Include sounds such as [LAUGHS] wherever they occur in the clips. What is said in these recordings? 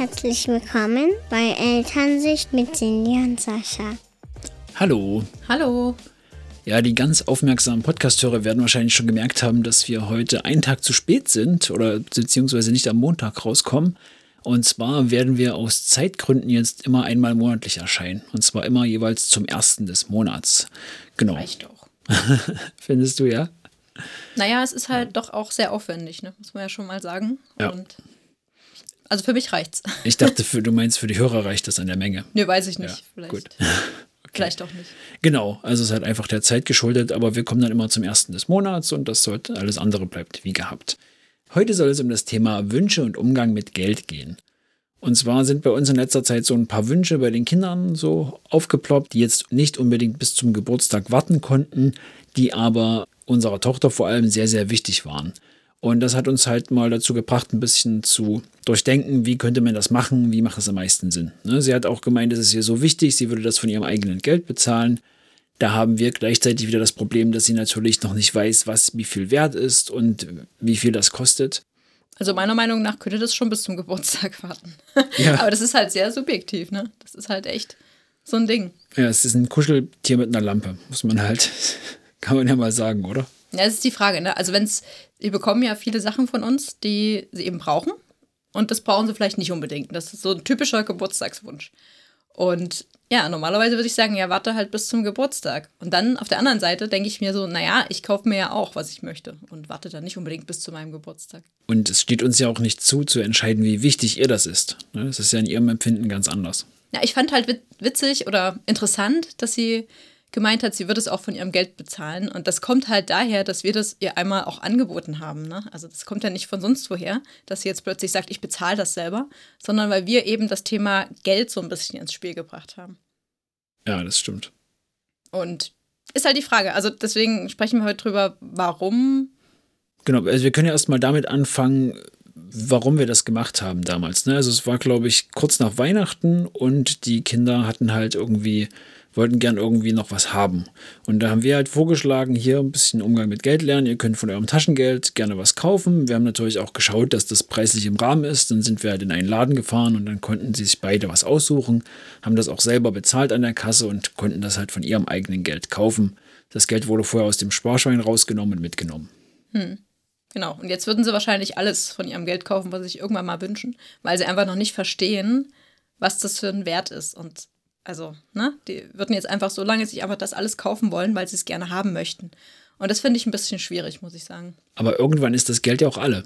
Herzlich willkommen bei Elternsicht mit Cindy und Sascha. Hallo. Hallo. Ja, die ganz aufmerksamen Podcasthörer werden wahrscheinlich schon gemerkt haben, dass wir heute einen Tag zu spät sind oder beziehungsweise nicht am Montag rauskommen. Und zwar werden wir aus Zeitgründen jetzt immer einmal monatlich erscheinen. Und zwar immer jeweils zum ersten des Monats. Genau. Reicht doch. [LAUGHS] Findest du ja? Naja, es ist halt doch auch sehr aufwendig, ne? muss man ja schon mal sagen. Ja. Und also für mich reicht's. [LAUGHS] Ich dachte, für, du meinst, für die Hörer reicht das an der Menge. Nee, weiß ich nicht. Ja, vielleicht. gut. [LAUGHS] Vielleicht auch nicht. Genau, also es ist halt einfach der Zeit geschuldet, aber wir kommen dann immer zum ersten des Monats und das sollte alles andere bleibt wie gehabt. Heute soll es um das Thema Wünsche und Umgang mit Geld gehen. Und zwar sind bei uns in letzter Zeit so ein paar Wünsche bei den Kindern so aufgeploppt, die jetzt nicht unbedingt bis zum Geburtstag warten konnten, die aber unserer Tochter vor allem sehr, sehr wichtig waren. Und das hat uns halt mal dazu gebracht, ein bisschen zu durchdenken, wie könnte man das machen, wie macht es am meisten Sinn. Ne, Sie hat auch gemeint, es ist ihr so wichtig, sie würde das von ihrem eigenen Geld bezahlen. Da haben wir gleichzeitig wieder das Problem, dass sie natürlich noch nicht weiß, was wie viel wert ist und wie viel das kostet. Also meiner Meinung nach könnte das schon bis zum Geburtstag [LAUGHS] warten. Ja. Aber das ist halt sehr subjektiv, ne? Das ist halt echt so ein Ding. Ja, es ist ein Kuscheltier mit einer Lampe, muss man halt, [LAUGHS] kann man ja mal sagen, oder? Ja, das ist die Frage, ne? Also wenn es, die bekommen ja viele Sachen von uns, die sie eben brauchen. Und das brauchen sie vielleicht nicht unbedingt. Das ist so ein typischer Geburtstagswunsch. Und ja, normalerweise würde ich sagen, ja, warte halt bis zum Geburtstag. Und dann auf der anderen Seite denke ich mir so, naja, ich kaufe mir ja auch, was ich möchte. Und warte dann nicht unbedingt bis zu meinem Geburtstag. Und es steht uns ja auch nicht zu, zu entscheiden, wie wichtig ihr das ist. Ne, Das ist ja in ihrem Empfinden ganz anders. Ja, ich fand halt wit- witzig oder interessant, dass sie gemeint hat, sie würde es auch von ihrem Geld bezahlen. Und das kommt halt daher, dass wir das ihr einmal auch angeboten haben. Ne? Also das kommt ja nicht von sonst woher, dass sie jetzt plötzlich sagt, ich bezahle das selber, sondern weil wir eben das Thema Geld so ein bisschen ins Spiel gebracht haben. Ja, das stimmt. Und ist halt die Frage. Also deswegen sprechen wir heute drüber, warum. Genau, also wir können ja erstmal damit anfangen, warum wir das gemacht haben damals. Ne? Also es war, glaube ich, kurz nach Weihnachten und die Kinder hatten halt irgendwie, wollten gern irgendwie noch was haben. Und da haben wir halt vorgeschlagen, hier ein bisschen Umgang mit Geld lernen. Ihr könnt von eurem Taschengeld gerne was kaufen. Wir haben natürlich auch geschaut, dass das preislich im Rahmen ist. Dann sind wir halt in einen Laden gefahren und dann konnten sie sich beide was aussuchen, haben das auch selber bezahlt an der Kasse und konnten das halt von ihrem eigenen Geld kaufen. Das Geld wurde vorher aus dem Sparschwein rausgenommen und mitgenommen. Genau. Und jetzt würden sie wahrscheinlich alles von ihrem Geld kaufen, was sie sich irgendwann mal wünschen, weil sie einfach noch nicht verstehen, was das für ein Wert ist. Und also, ne, die würden jetzt einfach so lange sich einfach das alles kaufen wollen, weil sie es gerne haben möchten. Und das finde ich ein bisschen schwierig, muss ich sagen. Aber irgendwann ist das Geld ja auch alle.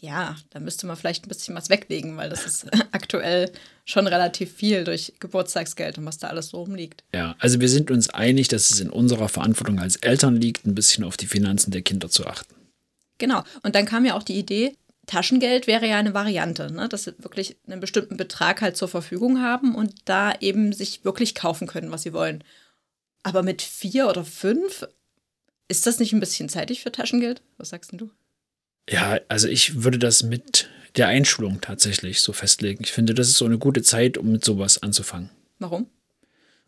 Ja, da müsste man vielleicht ein bisschen was weglegen, weil das ist [LAUGHS] aktuell schon relativ viel durch Geburtstagsgeld und was da alles so rumliegt. Ja, also wir sind uns einig, dass es in unserer Verantwortung als Eltern liegt, ein bisschen auf die Finanzen der Kinder zu achten. Genau. Und dann kam ja auch die Idee, Taschengeld wäre ja eine Variante, ne? dass sie wirklich einen bestimmten Betrag halt zur Verfügung haben und da eben sich wirklich kaufen können, was sie wollen. Aber mit vier oder fünf, ist das nicht ein bisschen zeitig für Taschengeld? Was sagst denn du? Ja, also ich würde das mit der Einschulung tatsächlich so festlegen. Ich finde, das ist so eine gute Zeit, um mit sowas anzufangen. Warum?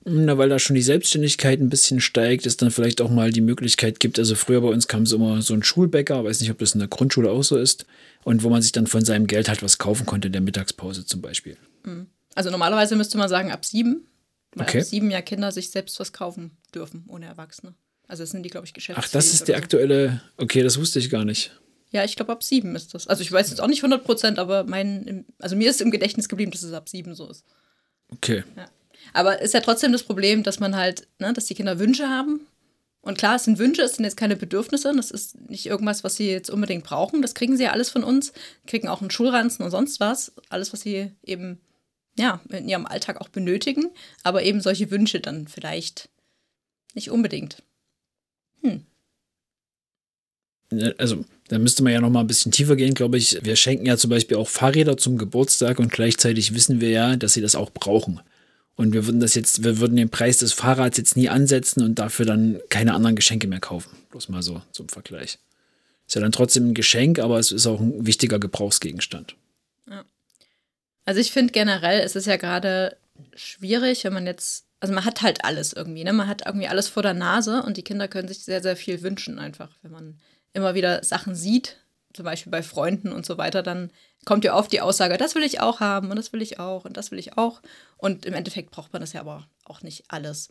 Na, weil da schon die Selbstständigkeit ein bisschen steigt, es dann vielleicht auch mal die Möglichkeit gibt. Also früher bei uns kam so immer so ein Schulbäcker, weiß nicht, ob das in der Grundschule auch so ist, und wo man sich dann von seinem Geld halt was kaufen konnte in der Mittagspause zum Beispiel. Also normalerweise müsste man sagen ab sieben, weil Okay. ab sieben ja Kinder sich selbst was kaufen dürfen, ohne Erwachsene. Also das sind die, glaube ich, geschäftsfähig. Ach, das ist der so. aktuelle. Okay, das wusste ich gar nicht. Ja, ich glaube ab sieben ist das. Also ich weiß jetzt auch nicht 100 Prozent, aber mein, also mir ist im Gedächtnis geblieben, dass es ab sieben so ist. Okay. Aber ist ja trotzdem das Problem, dass man halt, ne, dass die Kinder Wünsche haben. Und klar, es sind Wünsche, es sind jetzt keine Bedürfnisse, das ist nicht irgendwas, was sie jetzt unbedingt brauchen. Das kriegen sie ja alles von uns, kriegen auch einen Schulranzen und sonst was. Alles, was sie eben, ja, in ihrem Alltag auch benötigen. Aber eben solche Wünsche dann vielleicht nicht unbedingt. Ne, Also, da müsste man ja noch mal ein bisschen tiefer gehen, glaube ich. Wir schenken ja zum Beispiel auch Fahrräder zum Geburtstag und gleichzeitig wissen wir ja, dass sie das auch brauchen. Und wir würden das jetzt, wir würden den Preis des Fahrrads jetzt nie ansetzen und dafür dann keine anderen Geschenke mehr kaufen. Bloß mal so zum Vergleich. Ist ja dann trotzdem ein Geschenk, aber es ist auch ein wichtiger Gebrauchsgegenstand. Also ich finde generell, es ist ja gerade schwierig, wenn man jetzt, also man hat halt alles irgendwie, ne? Man hat irgendwie alles vor der Nase und die Kinder können sich sehr, sehr viel wünschen einfach, wenn man immer wieder Sachen sieht, zum Beispiel bei Freunden und so weiter, dann kommt ja oft die Aussage, das will ich auch haben und das will ich auch und das will ich auch. Und im Endeffekt braucht man das ja aber auch nicht alles.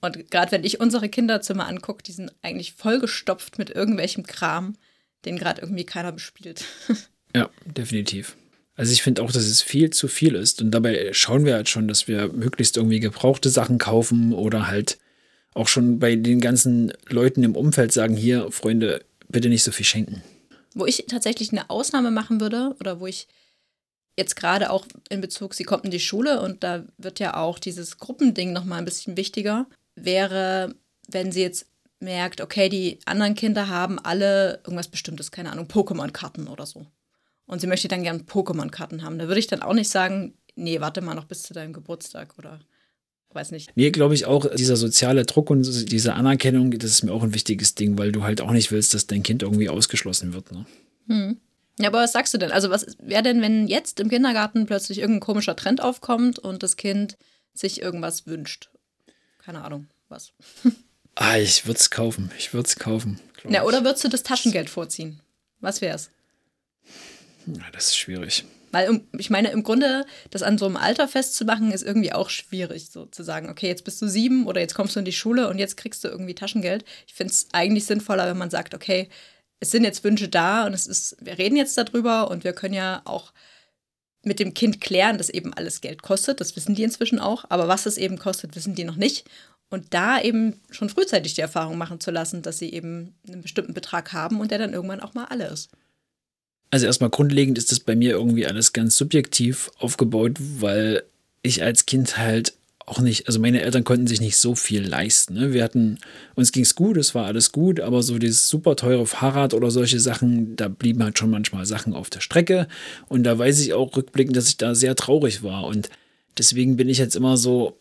Und gerade wenn ich unsere Kinderzimmer angucke, die sind eigentlich vollgestopft mit irgendwelchem Kram, den gerade irgendwie keiner bespielt. [LAUGHS] Ja, definitiv. Also ich finde auch, dass es viel zu viel ist. Und dabei schauen wir halt schon, dass wir möglichst irgendwie gebrauchte Sachen kaufen oder halt auch schon bei den ganzen Leuten im Umfeld sagen, hier, Freunde, bitte nicht so viel schenken. Wo ich tatsächlich eine Ausnahme machen würde oder wo ich jetzt gerade auch in Bezug, sie kommt in die Schule und da wird ja auch dieses Gruppending nochmal ein bisschen wichtiger, wäre, wenn sie jetzt merkt, okay, die anderen Kinder haben alle irgendwas Bestimmtes, keine Ahnung, Pokémon-Karten oder so. Und sie möchte dann gerne Pokémon-Karten haben. Da würde ich dann auch nicht sagen, nee, warte mal noch bis zu deinem Geburtstag oder weiß nicht. Nee, glaube ich auch, dieser soziale Druck und diese Anerkennung, das ist mir auch ein wichtiges Ding, weil du halt auch nicht willst, dass dein Kind irgendwie ausgeschlossen wird. Ne? Hm. Ja, aber was sagst du denn? Also, was wäre denn, wenn jetzt im Kindergarten plötzlich irgendein komischer Trend aufkommt und das Kind sich irgendwas wünscht? Keine Ahnung, was. [LAUGHS] ah, ich würde es kaufen. Ich würde es kaufen. Ja, oder würdest du das Taschengeld vorziehen? Was wäre es? Ja, das ist schwierig. Weil ich meine, im Grunde, das an so einem Alter festzumachen, ist irgendwie auch schwierig, so zu sagen, okay, jetzt bist du sieben oder jetzt kommst du in die Schule und jetzt kriegst du irgendwie Taschengeld. Ich finde es eigentlich sinnvoller, wenn man sagt, okay, es sind jetzt Wünsche da und es ist, wir reden jetzt darüber und wir können ja auch mit dem Kind klären, dass eben alles Geld kostet. Das wissen die inzwischen auch. Aber was es eben kostet, wissen die noch nicht. Und da eben schon frühzeitig die Erfahrung machen zu lassen, dass sie eben einen bestimmten Betrag haben und der dann irgendwann auch mal alle ist. Also erstmal grundlegend ist das bei mir irgendwie alles ganz subjektiv aufgebaut, weil ich als Kind halt auch nicht, also meine Eltern konnten sich nicht so viel leisten. Ne? Wir hatten, uns ging es gut, es war alles gut, aber so dieses super teure Fahrrad oder solche Sachen, da blieben halt schon manchmal Sachen auf der Strecke. Und da weiß ich auch rückblickend, dass ich da sehr traurig war. Und deswegen bin ich jetzt immer so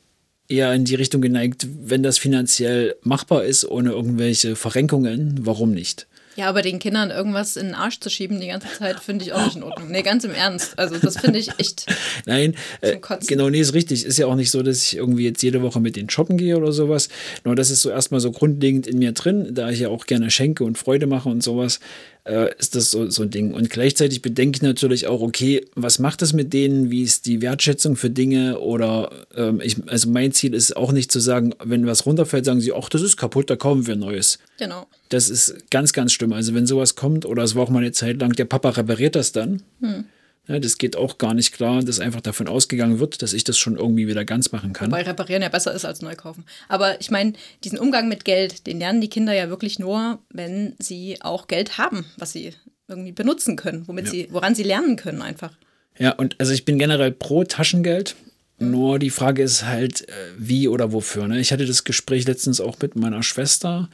eher in die Richtung geneigt, wenn das finanziell machbar ist, ohne irgendwelche Verrenkungen, warum nicht? Ja, aber den Kindern irgendwas in den Arsch zu schieben die ganze Zeit, finde ich auch nicht in Ordnung. Nee, ganz im Ernst. Also, das finde ich echt. Nein, äh, genau, nee, ist richtig. Ist ja auch nicht so, dass ich irgendwie jetzt jede Woche mit denen shoppen gehe oder sowas. Nur das ist so erstmal so grundlegend in mir drin, da ich ja auch gerne schenke und Freude mache und sowas äh, ist das so, so ein Ding. Und gleichzeitig bedenke ich natürlich auch, okay, was macht das mit denen? Wie ist die Wertschätzung für Dinge? Oder ähm, ich, also mein Ziel ist auch nicht zu sagen, wenn was runterfällt, sagen sie, ach, das ist kaputt, da kaufen wir Neues. Genau. Das ist ganz, ganz schlimm. Also wenn sowas kommt, oder es war auch mal eine Zeit lang, der Papa repariert das dann. Hm. Ja, das geht auch gar nicht klar, dass einfach davon ausgegangen wird, dass ich das schon irgendwie wieder ganz machen kann. Weil reparieren ja besser ist als neu kaufen. Aber ich meine, diesen Umgang mit Geld, den lernen die Kinder ja wirklich nur, wenn sie auch Geld haben, was sie irgendwie benutzen können, womit ja. sie, woran sie lernen können einfach. Ja, und also ich bin generell pro Taschengeld. Nur die Frage ist halt, äh, wie oder wofür. Ne? Ich hatte das Gespräch letztens auch mit meiner Schwester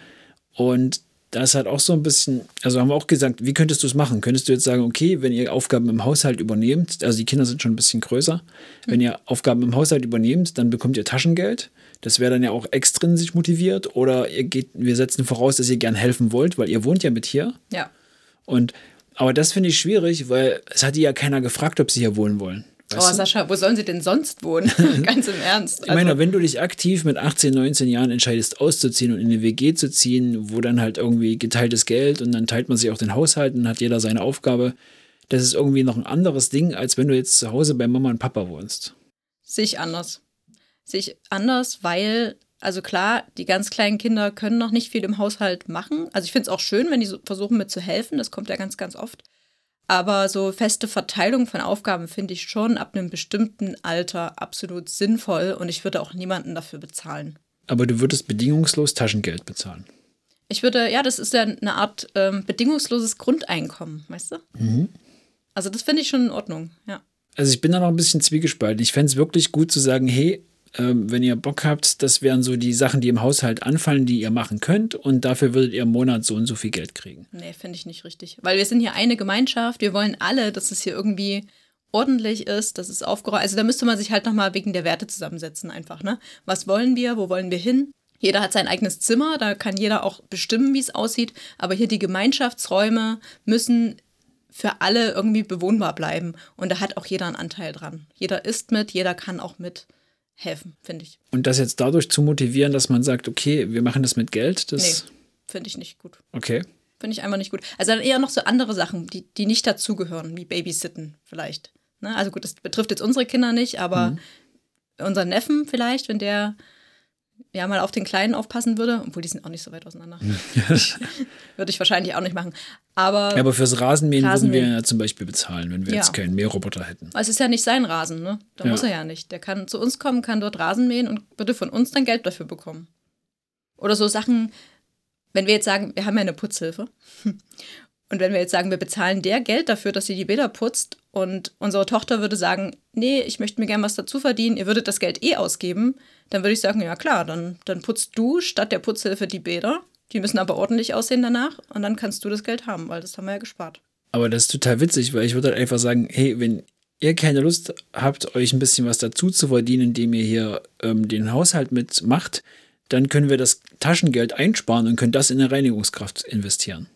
und da ist halt auch so ein bisschen, also haben wir auch gesagt, wie könntest du es machen? Könntest du jetzt sagen, okay, wenn ihr Aufgaben im Haushalt übernehmt, also die Kinder sind schon ein bisschen größer, mhm. wenn ihr Aufgaben im Haushalt übernehmt, dann bekommt ihr Taschengeld. Das wäre dann ja auch extrinsisch motiviert. Oder ihr geht, wir setzen voraus, dass ihr gern helfen wollt, weil ihr wohnt ja mit hier. Ja. Und aber das finde ich schwierig, weil es hat die ja keiner gefragt, ob sie hier wohnen wollen. Weißt oh, Sascha, wo sollen sie denn sonst wohnen? [LAUGHS] [LAUGHS] Ganz im Ernst. Also. Ich meine, wenn du dich aktiv mit 18, 19 Jahren entscheidest, auszuziehen und in eine WG zu ziehen, wo dann halt irgendwie geteiltes Geld und dann teilt man sich auch den Haushalt und hat jeder seine Aufgabe, das ist irgendwie noch ein anderes Ding, als wenn du jetzt zu Hause bei Mama und Papa wohnst. Sehe ich anders. Sehe ich anders, weil, also klar, die ganz kleinen Kinder können noch nicht viel im Haushalt machen. Also ich finde es auch schön, wenn die so versuchen mitzuhelfen. Das kommt ja ganz, ganz oft. Aber so feste Verteilung von Aufgaben finde ich schon ab einem bestimmten Alter absolut sinnvoll und ich würde auch niemanden dafür bezahlen. Aber du würdest bedingungslos Taschengeld bezahlen. Ich würde, ja, das ist ja eine Art ähm, bedingungsloses Grundeinkommen, weißt du? Mhm. Also das finde ich schon in Ordnung, ja. Also ich bin da noch ein bisschen zwiegespalten. Ich fände es wirklich gut zu sagen, hey, ähm, wenn ihr Bock habt, das wären so die Sachen, die im Haushalt anfallen, die ihr machen könnt und dafür würdet ihr im Monat so und so viel Geld kriegen. Nee, finde ich nicht richtig. Weil wir sind hier eine Gemeinschaft, wir wollen alle, dass es hier irgendwie ordentlich ist, dass es aufgeräumt Also da müsste man sich halt nochmal wegen der Werte zusammensetzen einfach, ne? Was wollen wir, wo wollen wir hin? Jeder hat sein eigenes Zimmer, da kann jeder auch bestimmen, wie es aussieht, aber hier die Gemeinschaftsräume müssen für alle irgendwie bewohnbar bleiben und da hat auch jeder einen Anteil dran. Jeder isst mit, jeder kann auch mit helfen, finde ich. Und das jetzt dadurch zu motivieren, dass man sagt, okay, wir machen das mit Geld, das. Nee, finde ich nicht gut. Okay. Finde ich einfach nicht gut. Also dann eher noch so andere Sachen, die, die nicht dazugehören, wie Babysitten vielleicht. Ne? Also gut, das betrifft jetzt unsere Kinder nicht, aber mhm. unseren Neffen vielleicht, wenn der ja mal auf den Kleinen aufpassen würde, obwohl die sind auch nicht so weit auseinander. [LAUGHS] würde ich wahrscheinlich auch nicht machen. Aber, ja, aber fürs Rasenmähen, Rasenmähen, würden wir ja zum Beispiel bezahlen, wenn wir ja. jetzt keinen Mähroboter hätten. Es ist ja nicht sein Rasen, ne? Da ja. muss er ja nicht. Der kann zu uns kommen, kann dort Rasen mähen und würde von uns dann Geld dafür bekommen. Oder so Sachen, wenn wir jetzt sagen, wir haben ja eine Putzhilfe. Und wenn wir jetzt sagen, wir bezahlen der Geld dafür, dass sie die Bäder putzt und unsere Tochter würde sagen, nee, ich möchte mir gerne was dazu verdienen, ihr würdet das Geld eh ausgeben, dann würde ich sagen, ja klar, dann, dann putzt du statt der Putzhilfe die Bäder. Die müssen aber ordentlich aussehen danach und dann kannst du das Geld haben, weil das haben wir ja gespart. Aber das ist total witzig, weil ich würde halt einfach sagen, hey, wenn ihr keine Lust habt, euch ein bisschen was dazu zu verdienen, indem ihr hier ähm, den Haushalt mitmacht, dann können wir das Taschengeld einsparen und können das in eine Reinigungskraft investieren.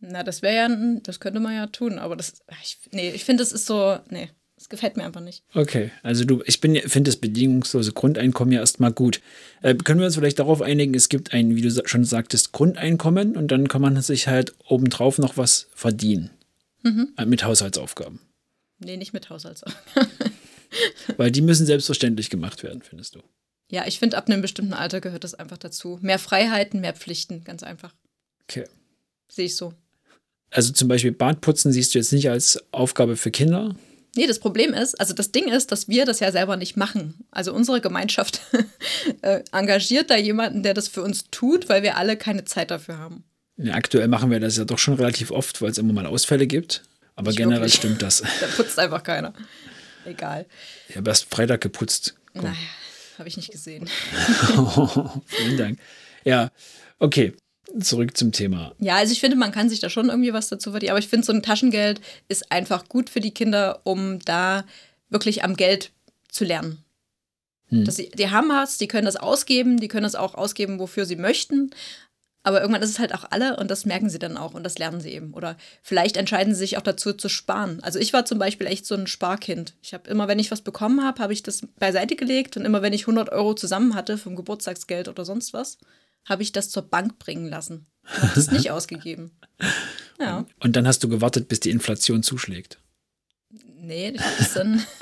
Na, das wäre ja, das könnte man ja tun, aber das, ich, nee, ich finde, das ist so, nee, das gefällt mir einfach nicht. Okay, also du, ich finde das bedingungslose Grundeinkommen ja erstmal gut. Äh, können wir uns vielleicht darauf einigen, es gibt ein, wie du schon sagtest, Grundeinkommen und dann kann man sich halt obendrauf noch was verdienen. Mhm. Äh, mit Haushaltsaufgaben. Nee, nicht mit Haushaltsaufgaben. [LAUGHS] Weil die müssen selbstverständlich gemacht werden, findest du. Ja, ich finde, ab einem bestimmten Alter gehört das einfach dazu. Mehr Freiheiten, mehr Pflichten, ganz einfach. Okay. Sehe ich so. Also zum Beispiel Badputzen siehst du jetzt nicht als Aufgabe für Kinder? Nee, das Problem ist, also das Ding ist, dass wir das ja selber nicht machen. Also unsere Gemeinschaft [LAUGHS] äh, engagiert da jemanden, der das für uns tut, weil wir alle keine Zeit dafür haben. Ja, aktuell machen wir das ja doch schon relativ oft, weil es immer mal Ausfälle gibt. Aber nicht generell wirklich. stimmt das. [LAUGHS] da putzt einfach keiner. Egal. Ich habe erst Freitag geputzt. Komm. Naja, habe ich nicht gesehen. [LAUGHS] Vielen Dank. Ja, okay zurück zum Thema. Ja, also ich finde, man kann sich da schon irgendwie was dazu verdienen. Aber ich finde, so ein Taschengeld ist einfach gut für die Kinder, um da wirklich am Geld zu lernen. Hm. Dass sie, die haben was, die können das ausgeben, die können das auch ausgeben, wofür sie möchten. Aber irgendwann ist es halt auch alle und das merken sie dann auch und das lernen sie eben. Oder vielleicht entscheiden sie sich auch dazu zu sparen. Also ich war zum Beispiel echt so ein Sparkind. Ich habe immer, wenn ich was bekommen habe, habe ich das beiseite gelegt und immer, wenn ich 100 Euro zusammen hatte vom Geburtstagsgeld oder sonst was, habe ich das zur Bank bringen lassen. Habe es nicht [LAUGHS] ausgegeben. Ja. Und dann hast du gewartet, bis die Inflation zuschlägt. Nee, ich habe dann. [LAUGHS]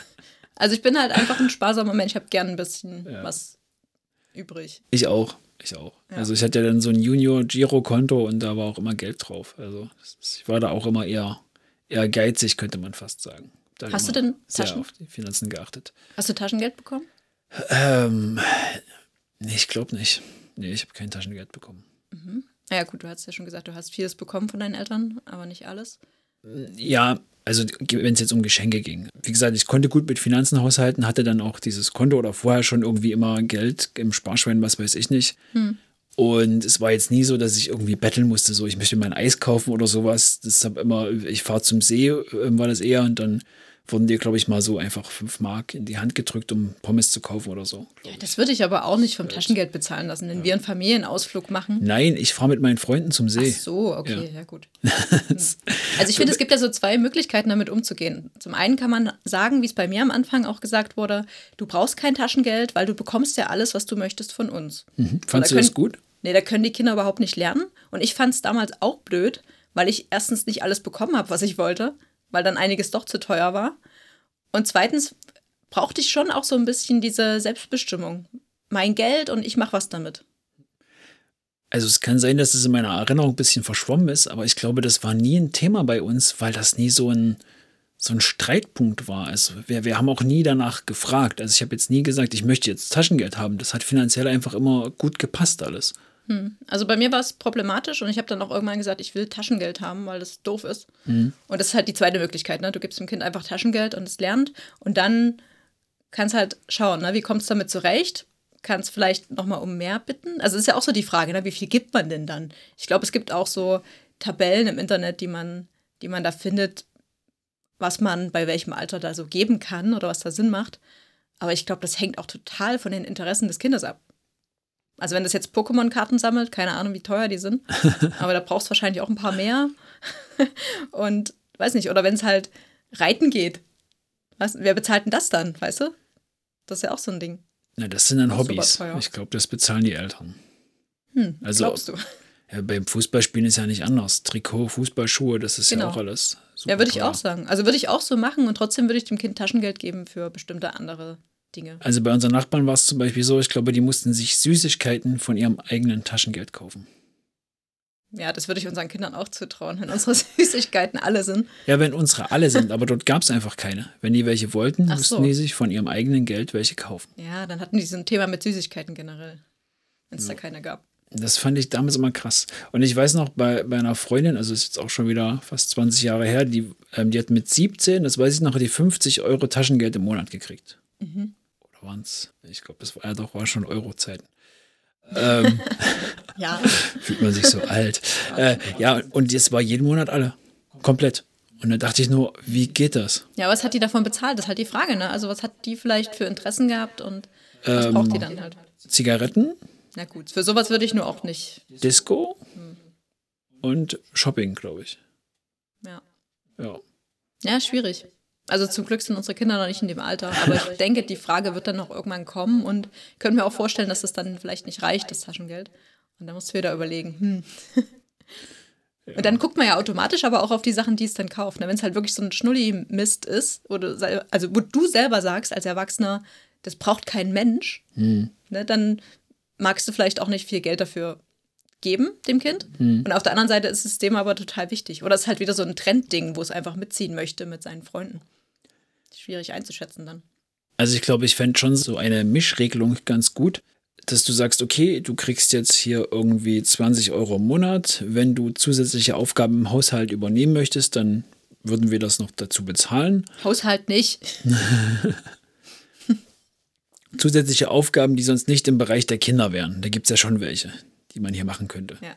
Also ich bin halt einfach ein sparsamer Mensch. Ich habe gern ein bisschen ja. was übrig. Ich auch. Ich auch. Ja. Also ich hatte ja dann so ein Junior-Giro-Konto und da war auch immer Geld drauf. Also ich war da auch immer eher, eher geizig, könnte man fast sagen. Da Hast du denn Taschen? Auf die Finanzen geachtet. Hast du Taschengeld bekommen? Ähm, nee, ich glaube nicht. Nee, ich habe kein Taschengeld bekommen. Mhm. Ja, gut, du hast ja schon gesagt, du hast vieles bekommen von deinen Eltern, aber nicht alles. Ja, also wenn es jetzt um Geschenke ging. Wie gesagt, ich konnte gut mit Finanzen haushalten, hatte dann auch dieses Konto oder vorher schon irgendwie immer Geld im Sparschwein, was weiß ich nicht. Hm. Und es war jetzt nie so, dass ich irgendwie betteln musste, so ich möchte mein Eis kaufen oder sowas. Das habe immer, ich fahre zum See, ähm, war das eher und dann wurden dir, glaube ich, mal so einfach fünf Mark in die Hand gedrückt, um Pommes zu kaufen oder so. Ja, das würde ich aber auch nicht vom Taschengeld bezahlen lassen, wenn ja. wir einen Familienausflug machen. Nein, ich fahre mit meinen Freunden zum See. Ach so, okay, ja, ja gut. [LAUGHS] also ich finde, es gibt ja so zwei Möglichkeiten, damit umzugehen. Zum einen kann man sagen, wie es bei mir am Anfang auch gesagt wurde, du brauchst kein Taschengeld, weil du bekommst ja alles, was du möchtest von uns. Mhm. Fandest da du das gut? Nee, da können die Kinder überhaupt nicht lernen. Und ich fand es damals auch blöd, weil ich erstens nicht alles bekommen habe, was ich wollte weil dann einiges doch zu teuer war. Und zweitens brauchte ich schon auch so ein bisschen diese Selbstbestimmung. Mein Geld und ich mache was damit. Also es kann sein, dass es in meiner Erinnerung ein bisschen verschwommen ist, aber ich glaube, das war nie ein Thema bei uns, weil das nie so ein, so ein Streitpunkt war. Also wir, wir haben auch nie danach gefragt. Also ich habe jetzt nie gesagt, ich möchte jetzt Taschengeld haben. Das hat finanziell einfach immer gut gepasst alles. Hm. Also bei mir war es problematisch und ich habe dann auch irgendwann gesagt, ich will Taschengeld haben, weil das doof ist. Hm. Und das ist halt die zweite Möglichkeit. Ne? Du gibst dem Kind einfach Taschengeld und es lernt und dann kannst halt schauen, ne? wie kommst du damit zurecht? Kannst vielleicht nochmal um mehr bitten? Also ist ja auch so die Frage, ne? wie viel gibt man denn dann? Ich glaube, es gibt auch so Tabellen im Internet, die man, die man da findet, was man bei welchem Alter da so geben kann oder was da Sinn macht. Aber ich glaube, das hängt auch total von den Interessen des Kindes ab. Also wenn das jetzt Pokémon-Karten sammelt, keine Ahnung, wie teuer die sind, [LAUGHS] aber da brauchst du wahrscheinlich auch ein paar mehr. [LAUGHS] Und weiß nicht, oder wenn es halt reiten geht. Was, wer bezahlt denn das dann, weißt du? Das ist ja auch so ein Ding. Na, das sind dann das Hobbys. Ich glaube, das bezahlen die Eltern. Hm, also, glaubst du? Ja, beim Fußballspielen ist ja nicht anders. Trikot, Fußballschuhe, das ist Genau. ja auch alles. Ja, würde ich auch sagen. Also würde ich auch so machen und trotzdem würde ich dem Kind Taschengeld geben für bestimmte andere Dinge. Also bei unseren Nachbarn war es zum Beispiel so, ich glaube, die mussten sich Süßigkeiten von ihrem eigenen Taschengeld kaufen. Ja, das würde ich unseren Kindern auch zutrauen, wenn unsere [LAUGHS] Süßigkeiten alle sind. Ja, wenn unsere alle sind, aber dort gab es einfach keine. Wenn die welche wollten, Ach mussten so. die sich von ihrem eigenen Geld welche kaufen. Ja, dann hatten die so ein Thema mit Süßigkeiten generell, wenn es da keine gab. Das fand ich damals immer krass. Und ich weiß noch, bei, bei einer Freundin, also ist jetzt auch schon wieder fast 20 Jahre her, die, ähm, die hat mit 17, das weiß ich noch, die 50 Euro Taschengeld im Monat gekriegt. Oder waren es? Ich glaube, das war ja doch war schon Eurozeiten. Ähm, [LAUGHS] Ja. [LAUGHS] fühlt man sich so alt. Äh, ja, und das war jeden Monat alle. Komplett. Und dann dachte ich nur, wie geht das? Ja, was hat die davon bezahlt? Das ist halt die Frage, ne? Also was hat die vielleicht für Interessen gehabt und was braucht die dann halt? Zigaretten, Na gut, für sowas würde ich nur auch nicht. Disco und Shopping, glaube ich. Ja. Ja. Ja, schwierig. Also zum Glück sind unsere Kinder noch nicht in dem Alter. Aber ich [LAUGHS] denke, die Frage wird dann noch irgendwann kommen und können mir auch vorstellen, dass das dann vielleicht nicht reicht, das Taschengeld. Und dann musst du wieder überlegen, hm. Und dann guckt man ja automatisch aber auch auf die Sachen, die es dann kauft. Wenn es halt wirklich so ein Schnulli-Mist ist, wo du, sel- also wo du selber sagst als Erwachsener, das braucht kein Mensch, ne, dann magst du vielleicht auch nicht viel Geld dafür geben, dem Kind. Und auf der anderen Seite ist es dem aber total wichtig. Oder es ist halt wieder so ein Trendding, wo es einfach mitziehen möchte mit seinen Freunden. Schwierig einzuschätzen dann. Also ich glaube, ich fände schon so eine Mischregelung ganz gut, dass du sagst, okay, du kriegst jetzt hier irgendwie 20 Euro im Monat. Wenn du zusätzliche Aufgaben im Haushalt übernehmen möchtest, dann würden wir das noch dazu bezahlen. Haushalt nicht. [LAUGHS] Zusätzliche Aufgaben, die sonst nicht im Bereich der Kinder wären. Da gibt es ja schon welche, die man hier machen könnte. Ja.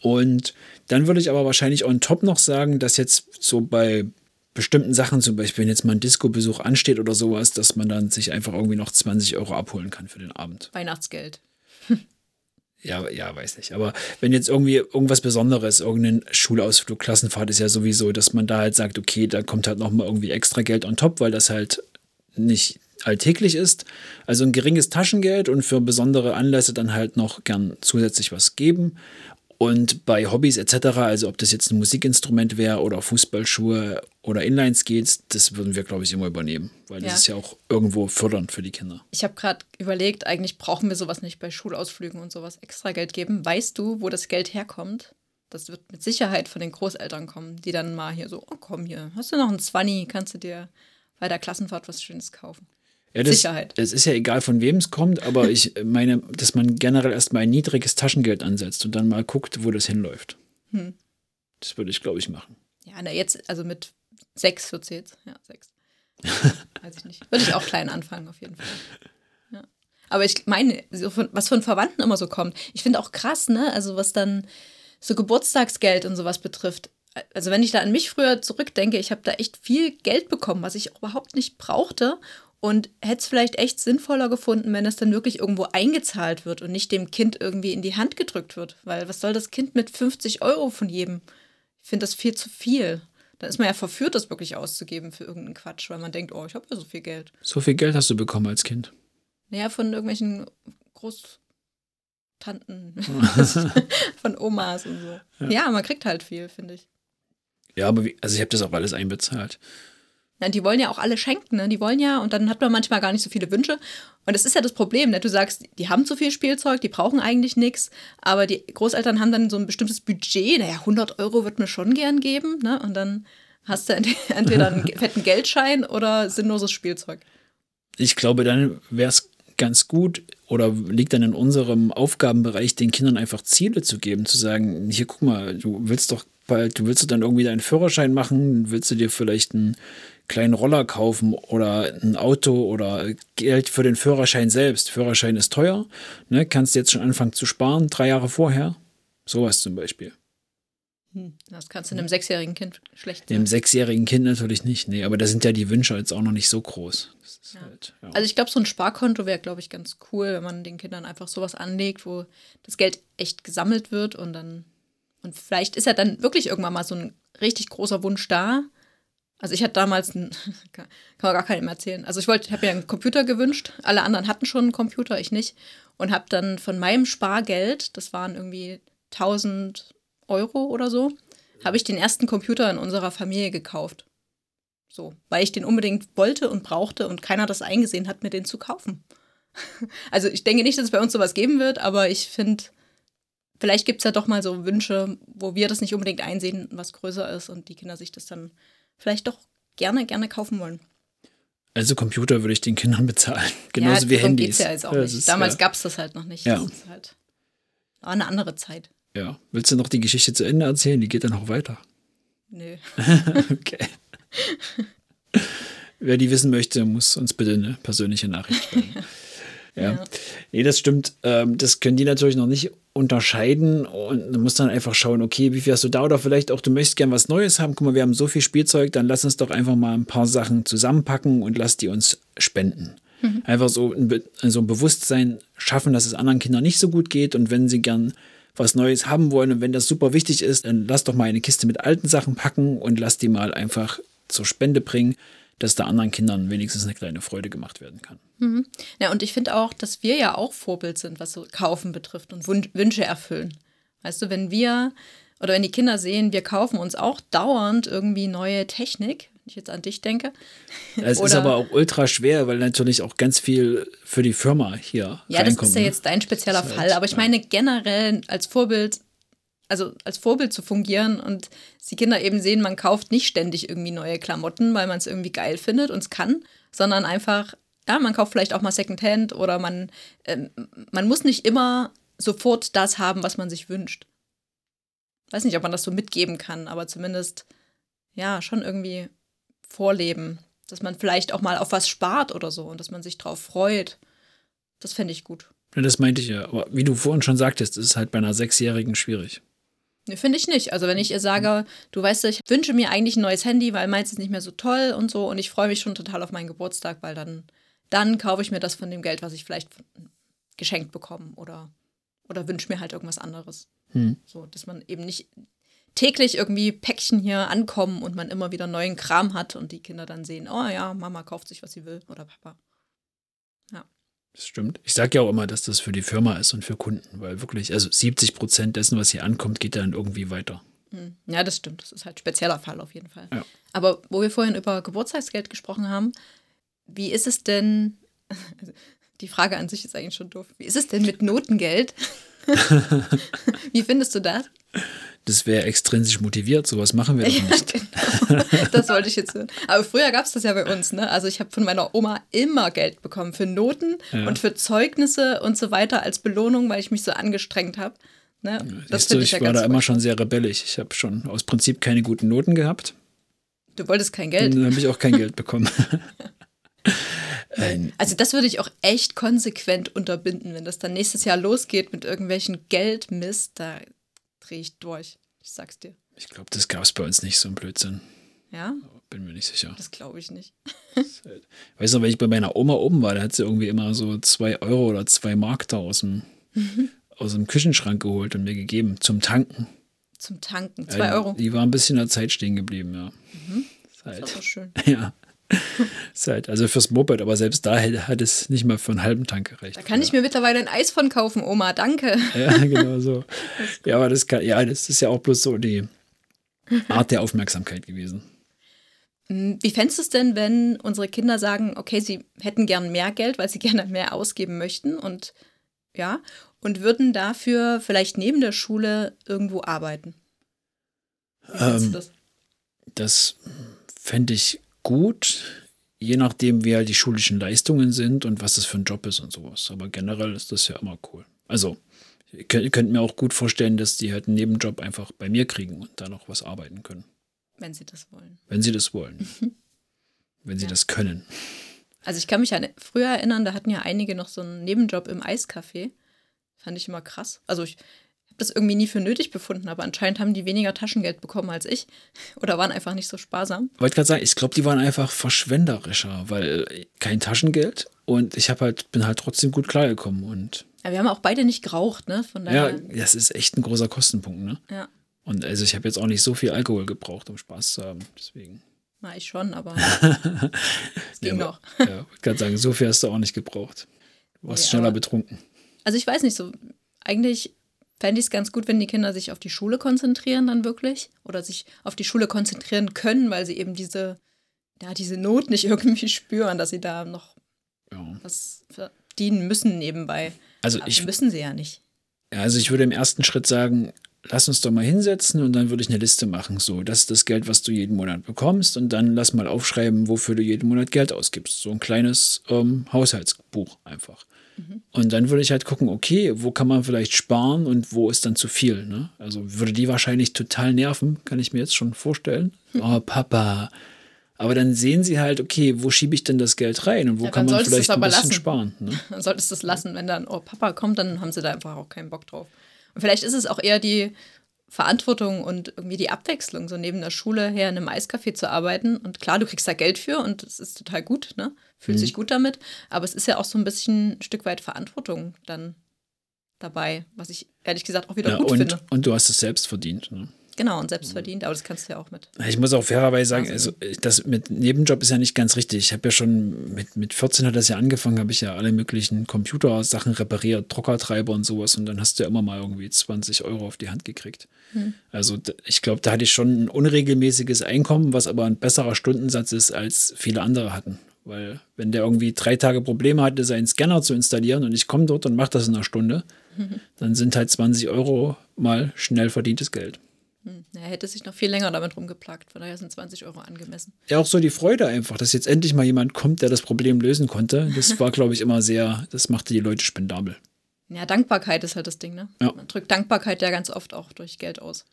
Und dann würde ich aber wahrscheinlich on top noch sagen, dass jetzt so bei bestimmten Sachen, zum Beispiel wenn jetzt mal ein Disco-Besuch ansteht oder sowas, dass man dann sich einfach irgendwie noch 20 Euro abholen kann für den Abend. Weihnachtsgeld. [LAUGHS] Ja, ja, weiß nicht. Aber wenn jetzt irgendwie irgendwas Besonderes, irgendein Schulausflug, Klassenfahrt ist ja sowieso, dass man da halt sagt, okay, da kommt halt nochmal irgendwie extra Geld on top, weil das halt nicht alltäglich ist. Also ein geringes Taschengeld und für besondere Anlässe dann halt noch gern zusätzlich was geben. Und bei Hobbys etc., also ob das jetzt ein Musikinstrument wäre oder Fußballschuhe oder Inline-Skates, das würden wir, glaube ich, immer übernehmen, weil das Ja. ist ja auch irgendwo fördernd für die Kinder. Ich habe gerade überlegt, eigentlich brauchen wir sowas nicht bei Schulausflügen und sowas extra Geld geben. Weißt du, wo das Geld herkommt? Das wird mit Sicherheit von den Großeltern kommen, die dann mal hier so, oh komm hier, hast du noch einen Zwanni, kannst du dir bei der Klassenfahrt was Schönes kaufen. Ja, das, Sicherheit. Es ist ja egal, von wem es kommt, aber ich meine, dass man generell erstmal ein niedriges Taschengeld ansetzt und dann mal guckt, wo das hinläuft. Hm. Das würde ich, glaube ich, machen. Ja, na jetzt, also mit sechs wird jetzt. Ja, sechs. Weiß ich nicht. Würde ich auch klein anfangen, auf jeden Fall. Ja. Aber ich meine, so von, was von Verwandten immer so kommt, ich finde auch krass, ne? Also was dann so Geburtstagsgeld und sowas betrifft. Also wenn ich da an mich früher zurückdenke, ich habe da echt viel Geld bekommen, was ich überhaupt nicht brauchte. Und hätte es vielleicht echt sinnvoller gefunden, wenn es dann wirklich irgendwo eingezahlt wird und nicht dem Kind irgendwie in die Hand gedrückt wird. Weil was soll das Kind mit 50 Euro von jedem? Ich finde das viel zu viel. Dann ist man ja verführt, das wirklich auszugeben für irgendeinen Quatsch, weil man denkt, oh, ich habe ja so viel Geld. So viel Geld hast du bekommen als Kind. Naja, von irgendwelchen Großtanten, [LAUGHS] von Omas und so. Ja. man kriegt halt viel, finde ich. Ja, aber wie, also ich habe das auch alles einbezahlt. Ja, die wollen ja auch alle schenken, ne? Die wollen ja, und dann hat man manchmal gar nicht so viele Wünsche. Und das ist ja das Problem, ne? Du sagst, die haben zu viel Spielzeug, die brauchen eigentlich nichts, aber die Großeltern haben dann so ein bestimmtes Budget. Naja, 100 Euro wird mir schon gern geben, ne? Und dann hast du ent- [LAUGHS] entweder einen [LAUGHS] fetten Geldschein oder sinnloses Spielzeug. Ich glaube, dann wäre es ganz gut oder liegt dann in unserem Aufgabenbereich, den Kindern einfach Ziele zu geben, zu sagen, hier guck mal, du willst doch bald, du willst dann irgendwie deinen Führerschein machen, willst du dir vielleicht einen kleinen Roller kaufen oder ein Auto oder Geld für den Führerschein selbst. Führerschein ist teuer, ne? kannst jetzt schon anfangen zu sparen, drei Jahre vorher. Sowas zum Beispiel. Das kannst du einem sechsjährigen Kind schlecht Dem sagen. sechsjährigen Kind natürlich nicht. Nee, aber da sind ja die Wünsche jetzt auch noch nicht so groß. Ist halt, ja. Also ich glaube, so ein Sparkonto wäre, glaube ich, ganz cool, wenn man den Kindern einfach sowas anlegt, wo das Geld echt gesammelt wird und dann und vielleicht ist ja dann wirklich irgendwann mal so ein richtig großer Wunsch da. Also ich hatte damals einen, [LAUGHS] kann man gar keinem erzählen. Also ich wollte, ich habe mir einen Computer gewünscht. Alle anderen hatten schon einen Computer, ich nicht. Und habe dann von meinem Spargeld, das waren irgendwie 1000 Euro oder so, habe ich den ersten Computer in unserer Familie gekauft. So, weil ich den unbedingt wollte und brauchte und keiner das eingesehen hat, mir den zu kaufen. [LAUGHS] Also ich denke nicht, dass es bei uns sowas geben wird, aber ich finde, vielleicht gibt es ja doch mal so Wünsche, wo wir das nicht unbedingt einsehen, was größer ist und die Kinder sich das dann vielleicht doch gerne, gerne kaufen wollen. Also Computer würde ich den Kindern [LAUGHS] bezahlen. Genauso ja, wie Handys. Geht's ja jetzt auch nicht. ist, Damals ja, gab es das halt noch nicht. Ja. Das ist halt war eine andere Zeit. ja. Willst du noch die Geschichte zu Ende erzählen? Die geht dann auch weiter. [LAUGHS] Nö. okay. [LAUGHS] Wer die wissen möchte, muss uns bitte eine persönliche Nachricht schreiben. Ja. Ja. Nee, das stimmt. Ähm, das können die natürlich noch nicht unterscheiden und du musst dann einfach schauen, okay, wie viel hast du da oder vielleicht auch, du möchtest gern was Neues haben. Guck mal, wir haben so viel Spielzeug, dann lass uns doch einfach mal ein paar Sachen zusammenpacken und lass die uns spenden. Einfach so ein, Be so ein Bewusstsein schaffen, dass es anderen Kindern nicht so gut geht und wenn sie gern was Neues haben wollen und wenn das super wichtig ist, dann lass doch mal eine Kiste mit alten Sachen packen und lass die mal einfach zur Spende bringen, dass da anderen Kindern wenigstens eine kleine Freude gemacht werden kann. Ja, und ich finde auch, dass wir ja auch Vorbild sind, was so Kaufen betrifft und Wun Wünsche erfüllen. Weißt du, wenn wir oder wenn die Kinder sehen, wir kaufen uns auch dauernd irgendwie neue Technik, wenn ich jetzt an dich denke. Es ist aber auch ultra schwer, weil natürlich auch ganz viel für die Firma hier Ja, das ist ja ne? jetzt dein spezieller Fall, halt, aber ich meine generell als Vorbild, also als Vorbild zu fungieren und die Kinder eben sehen, man kauft nicht ständig irgendwie neue Klamotten, weil man es irgendwie geil findet und es kann, sondern einfach, ja, man kauft vielleicht auch mal Secondhand oder man, ähm, man muss nicht immer sofort das haben, was man sich wünscht. Weiß nicht, ob man das so mitgeben kann, aber zumindest, ja, schon irgendwie vorleben, dass man vielleicht auch mal auf was spart oder so und dass man sich drauf freut. Das fände ich gut. Das meinte ich ja. Aber wie du vorhin schon sagtest, ist es halt bei einer Sechsjährigen schwierig. Nee, finde ich nicht. Also wenn ich ihr sage, du weißt, ich wünsche mir eigentlich ein neues Handy, weil meins ist nicht mehr so toll und so und ich freue mich schon total auf meinen Geburtstag, weil dann, dann kaufe ich mir das von dem Geld, was ich vielleicht geschenkt bekomme oder, oder wünsche mir halt irgendwas anderes. Hm. So, dass man eben nicht täglich irgendwie Päckchen hier ankommen und man immer wieder neuen Kram hat und die Kinder dann sehen, oh ja, Mama kauft sich, was sie will oder Papa. Das stimmt. Ich sage ja auch immer, dass das für die Firma ist und für Kunden, weil wirklich, also 70 Prozent dessen, was hier ankommt, geht dann irgendwie weiter. Hm. Ja, das stimmt. Das ist halt ein spezieller Fall auf jeden Fall. Ja. Aber wo wir vorhin über Geburtstagsgeld gesprochen haben, wie ist es denn, also [LAUGHS] die Frage an sich ist eigentlich schon doof, wie ist es denn mit Notengeld? [LAUGHS] wie findest du das? Das wäre extrinsisch motiviert, sowas machen wir doch nicht. genau. Das wollte ich jetzt hören. Aber früher gab es das ja bei uns, ne? Also ich habe von meiner Oma immer Geld bekommen für Noten Ja. und für Zeugnisse und so weiter als Belohnung, weil ich mich so angestrengt habe. Ne? Das du, ich ich ja war da immer schon sehr rebellisch. Ich habe schon aus Prinzip keine guten Noten gehabt. Du wolltest kein Geld. Dann habe ich auch kein Geld bekommen. [LAUGHS] Also das würde ich auch echt konsequent unterbinden, wenn das dann nächstes Jahr losgeht mit irgendwelchen Geldmist, da drehe ich durch. Ich sag's dir. ich glaube, das gab es bei uns nicht, so ein Blödsinn. Ja, Bin mir nicht sicher. das glaube ich nicht. [LAUGHS] Weißt du, wenn ich bei meiner Oma oben war, da hat sie irgendwie immer so zwei Euro oder zwei Mark da aus dem, [LAUGHS] aus dem Küchenschrank geholt und mir gegeben zum Tanken. Zum Tanken. Zwei Ja, Euro. Die war ein bisschen in der Zeit stehen geblieben, ja. Ist Das ist halt, aber schön. [LAUGHS] ja. [LAUGHS] Halt, also fürs Moped, aber selbst da hat es nicht mal für einen halben Tank gereicht. Da kann ich mir mittlerweile ein Eis von kaufen, Oma. Danke. [LAUGHS] Ja, genau so. Ja, aber das kann, ja, das ist ja auch bloß so die Art der Aufmerksamkeit gewesen. Hm, Wie fändest du es denn, wenn unsere Kinder sagen, okay, sie hätten gern mehr Geld, weil sie [LAUGHS] gerne mehr ausgeben möchten und ja, und würden dafür vielleicht neben der Schule irgendwo arbeiten? Wie Ähm, du das? Das fände ich gut, je nachdem, wie halt die schulischen Leistungen sind und was das für ein Job ist und sowas. Aber generell ist das ja immer cool. Also, ihr könnt, ihr könnt mir auch gut vorstellen, dass die halt einen Nebenjob einfach bei mir kriegen und da noch was arbeiten können. Wenn sie das wollen. Wenn sie das wollen. [LAUGHS] Wenn sie Ja. das können. Also ich kann mich an früher erinnern, da hatten ja einige noch so einen Nebenjob im Eiscafé. Fand ich immer krass. Also ich das irgendwie nie für nötig befunden, aber anscheinend haben die weniger Taschengeld bekommen als ich [LAUGHS] oder waren einfach nicht so sparsam. Wollte gerade sagen, ich glaube, die waren einfach verschwenderischer, weil äh, kein Taschengeld und ich habe halt, bin halt trotzdem gut klargekommen. Und Ja, wir haben auch beide nicht geraucht, ne? Von ja, daher. das ist echt ein großer Kostenpunkt, ne? Ja, Und also ich habe jetzt auch nicht so viel Alkohol gebraucht, um Spaß zu haben. Deswegen. na, ich schon, aber [LAUGHS] es ging Ja, aber- [LAUGHS] Ja, wollte gerade sagen, so viel hast du auch nicht gebraucht. Du warst Nee, schneller betrunken. Also ich weiß nicht so, eigentlich fände ich es ganz gut, wenn die Kinder sich auf die Schule konzentrieren dann wirklich oder sich auf die Schule konzentrieren können, weil sie eben diese, ja, diese Not nicht [LAUGHS] irgendwie spüren, dass sie da noch Ja. was verdienen müssen nebenbei. Also Aber ich, müssen sie ja nicht. Also ich würde im ersten Schritt sagen, lass uns doch mal hinsetzen und dann würde ich eine Liste machen. So, das ist das Geld, was du jeden Monat bekommst und dann lass mal aufschreiben, wofür du jeden Monat Geld ausgibst. So ein kleines ähm, Haushaltsbuch einfach. Und dann würde ich halt gucken, okay, wo kann man vielleicht sparen und wo ist dann zu viel. Ne? Also würde die wahrscheinlich total nerven, kann ich mir jetzt schon vorstellen. Oh, Papa. Aber dann sehen sie halt, okay, wo schiebe ich denn das Geld rein und wo Ja, kann man vielleicht ein aber bisschen lassen. sparen. Ne? [LAUGHS] Dann solltest du es lassen, wenn dann, oh, Papa kommt, dann haben sie da einfach auch keinen Bock drauf. Und vielleicht ist es auch eher die Verantwortung und irgendwie die Abwechslung, so neben der Schule her in einem Eiscafé zu arbeiten. Und klar, du kriegst da Geld für und es ist total gut, ne? Fühlt Mhm. sich gut damit. Aber es ist ja auch so ein bisschen ein Stück weit Verantwortung dann dabei, was ich ehrlich gesagt auch wieder Ja, gut und, finde. und du hast es selbst verdient. Ne? Genau, und selbst verdient, aber das kannst du ja auch mit. Ich muss auch fairerweise sagen, Also- also das mit Nebenjob ist ja nicht ganz richtig. Ich habe ja schon mit, mit 14 hat das ja angefangen, habe ich ja alle möglichen Computersachen repariert, Druckertreiber und sowas und dann hast du ja immer mal irgendwie 20 Euro auf die Hand gekriegt. Also d- ich glaube, da hatte ich schon ein unregelmäßiges Einkommen, was aber ein besserer Stundensatz ist, als viele andere hatten. Weil wenn der irgendwie drei Tage Probleme hatte, seinen Scanner zu installieren und ich komme dort und mache das in einer Stunde, dann sind halt 20 Euro mal schnell verdientes Geld. Er hätte sich noch viel länger damit rumgeplagt. Von daher sind 20 Euro angemessen. ja auch so die Freude einfach, dass jetzt endlich mal jemand kommt, der das Problem lösen konnte. Das war, [LAUGHS] glaube ich, immer sehr, das machte die Leute spendabel. Ja, Dankbarkeit ist halt das Ding, ne? Ja. Man drückt Dankbarkeit ja ganz oft auch durch Geld aus.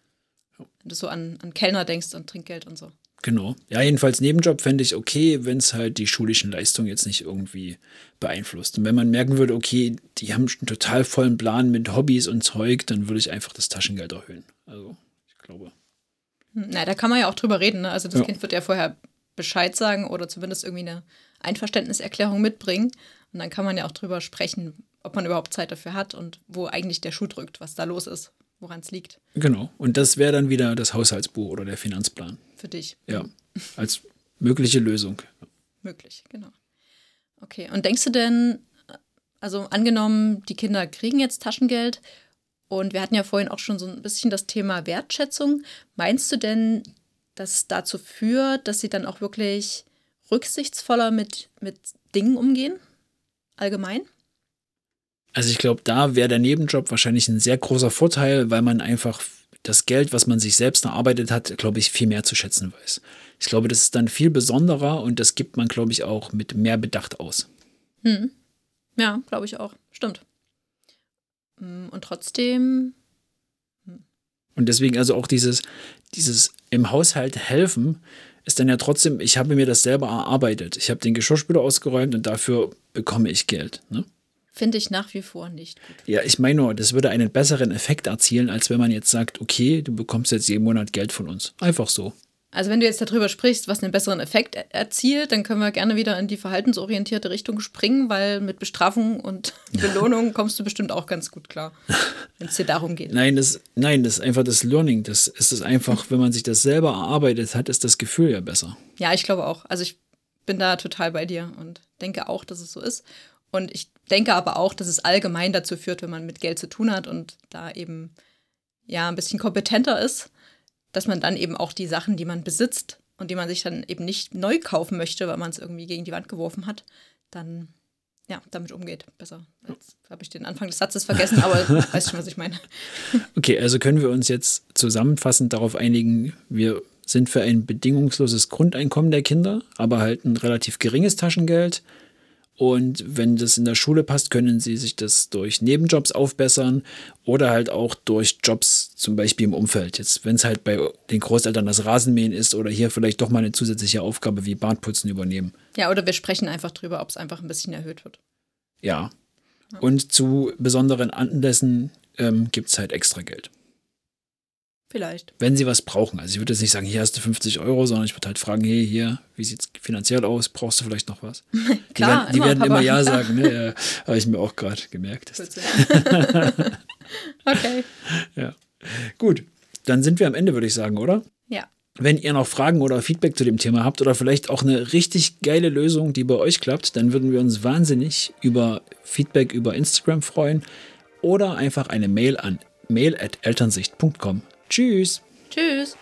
Wenn du so an, an Kellner denkst, an Trinkgeld und so. Genau. Ja, jedenfalls Nebenjob fände ich okay, wenn es halt die schulischen Leistungen jetzt nicht irgendwie beeinflusst. Und wenn man merken würde, okay, die haben einen total vollen Plan mit Hobbys und Zeug, dann würde ich einfach das Taschengeld erhöhen. Also, ich glaube. Na, da kann man ja auch drüber reden, ne? Also das Ja. Kind wird ja vorher Bescheid sagen oder zumindest irgendwie eine Einverständniserklärung mitbringen. Und dann kann man ja auch drüber sprechen, ob man überhaupt Zeit dafür hat und wo eigentlich der Schuh drückt, was da los ist, woran es liegt Genau. Und das wäre dann wieder das Haushaltsbuch oder der Finanzplan. für dich. Ja. Als mögliche Lösung. Möglich, genau. Okay, und denkst du denn, also angenommen, die Kinder kriegen jetzt Taschengeld und wir hatten ja vorhin auch schon so ein bisschen das Thema Wertschätzung. Meinst du denn, dass es dazu führt, dass sie dann auch wirklich rücksichtsvoller mit, mit Dingen umgehen? Allgemein? Also ich glaube, da wäre der Nebenjob wahrscheinlich ein sehr großer Vorteil, weil man einfach das Geld, was man sich selbst erarbeitet hat, glaube ich, viel mehr zu schätzen weiß. Ich glaube, das ist dann viel besonderer und das gibt man, glaube ich, auch mit mehr Bedacht aus. Hm. Ja, glaube ich auch. Stimmt. Mm, Und trotzdem, Und deswegen also auch dieses, dieses im Haushalt helfen ist dann ja trotzdem, ich habe mir das selber erarbeitet. Ich habe den Geschirrspüler ausgeräumt und dafür bekomme ich Geld. Ne? finde ich nach wie vor nicht gut. Ja, ich meine nur, das würde einen besseren Effekt erzielen, als wenn man jetzt sagt, okay, du bekommst jetzt jeden Monat Geld von uns. Einfach so. Also wenn du jetzt darüber sprichst, was einen besseren Effekt er- erzielt, dann können wir gerne wieder in die verhaltensorientierte Richtung springen, weil mit Bestrafung und [LAUGHS] Belohnung kommst du bestimmt auch ganz gut klar, wenn es dir darum geht. Nein, das, nein, das ist einfach das Learning. Das ist es einfach, wenn man sich das selber erarbeitet hat, ist das Gefühl ja besser. Ja, ich glaube auch. Also ich bin da total bei dir und denke auch, dass es so ist. Und ich denke aber auch, dass es allgemein dazu führt, wenn man mit Geld zu tun hat und da eben ja ein bisschen kompetenter ist, dass man dann eben auch die Sachen, die man besitzt und die man sich dann eben nicht neu kaufen möchte, weil man es irgendwie gegen die Wand geworfen hat, dann ja, damit umgeht. Besser. Jetzt habe ich den Anfang des Satzes vergessen, aber [LAUGHS] weißt schon, was ich meine. Okay, also können wir uns jetzt zusammenfassend darauf einigen, wir sind für ein bedingungsloses Grundeinkommen der Kinder, aber halt ein relativ geringes Taschengeld. Und wenn das in der Schule passt, können sie sich das durch Nebenjobs aufbessern oder halt auch durch Jobs, zum Beispiel im Umfeld. Jetzt, wenn es halt bei den Großeltern das Rasenmähen ist oder hier vielleicht doch mal eine zusätzliche Aufgabe wie Badputzen übernehmen. Ja, oder wir sprechen einfach drüber, ob es einfach ein bisschen erhöht wird. Ja. Und zu besonderen Anlässen ähm, gibt es halt extra Geld. Vielleicht. wenn sie was brauchen. Also ich würde jetzt nicht sagen, hier hast du 50 Euro, sondern ich würde halt fragen, hey, hier, wie sieht es finanziell aus? Brauchst du vielleicht noch was? [LAUGHS] Klar, die werden, die werden immer. Ja [LAUGHS] sagen, ne? Ja, Habe ich mir auch gerade gemerkt. [LAUGHS] Okay. Ja. Gut, dann sind wir am Ende, würde ich sagen, oder? Ja. Wenn ihr noch Fragen oder Feedback zu dem Thema habt oder vielleicht auch eine richtig geile Lösung, die bei euch klappt, dann würden wir uns wahnsinnig über Feedback über Instagram freuen oder einfach eine Mail an mail at elternsicht.com. Tschüss! Tschüss!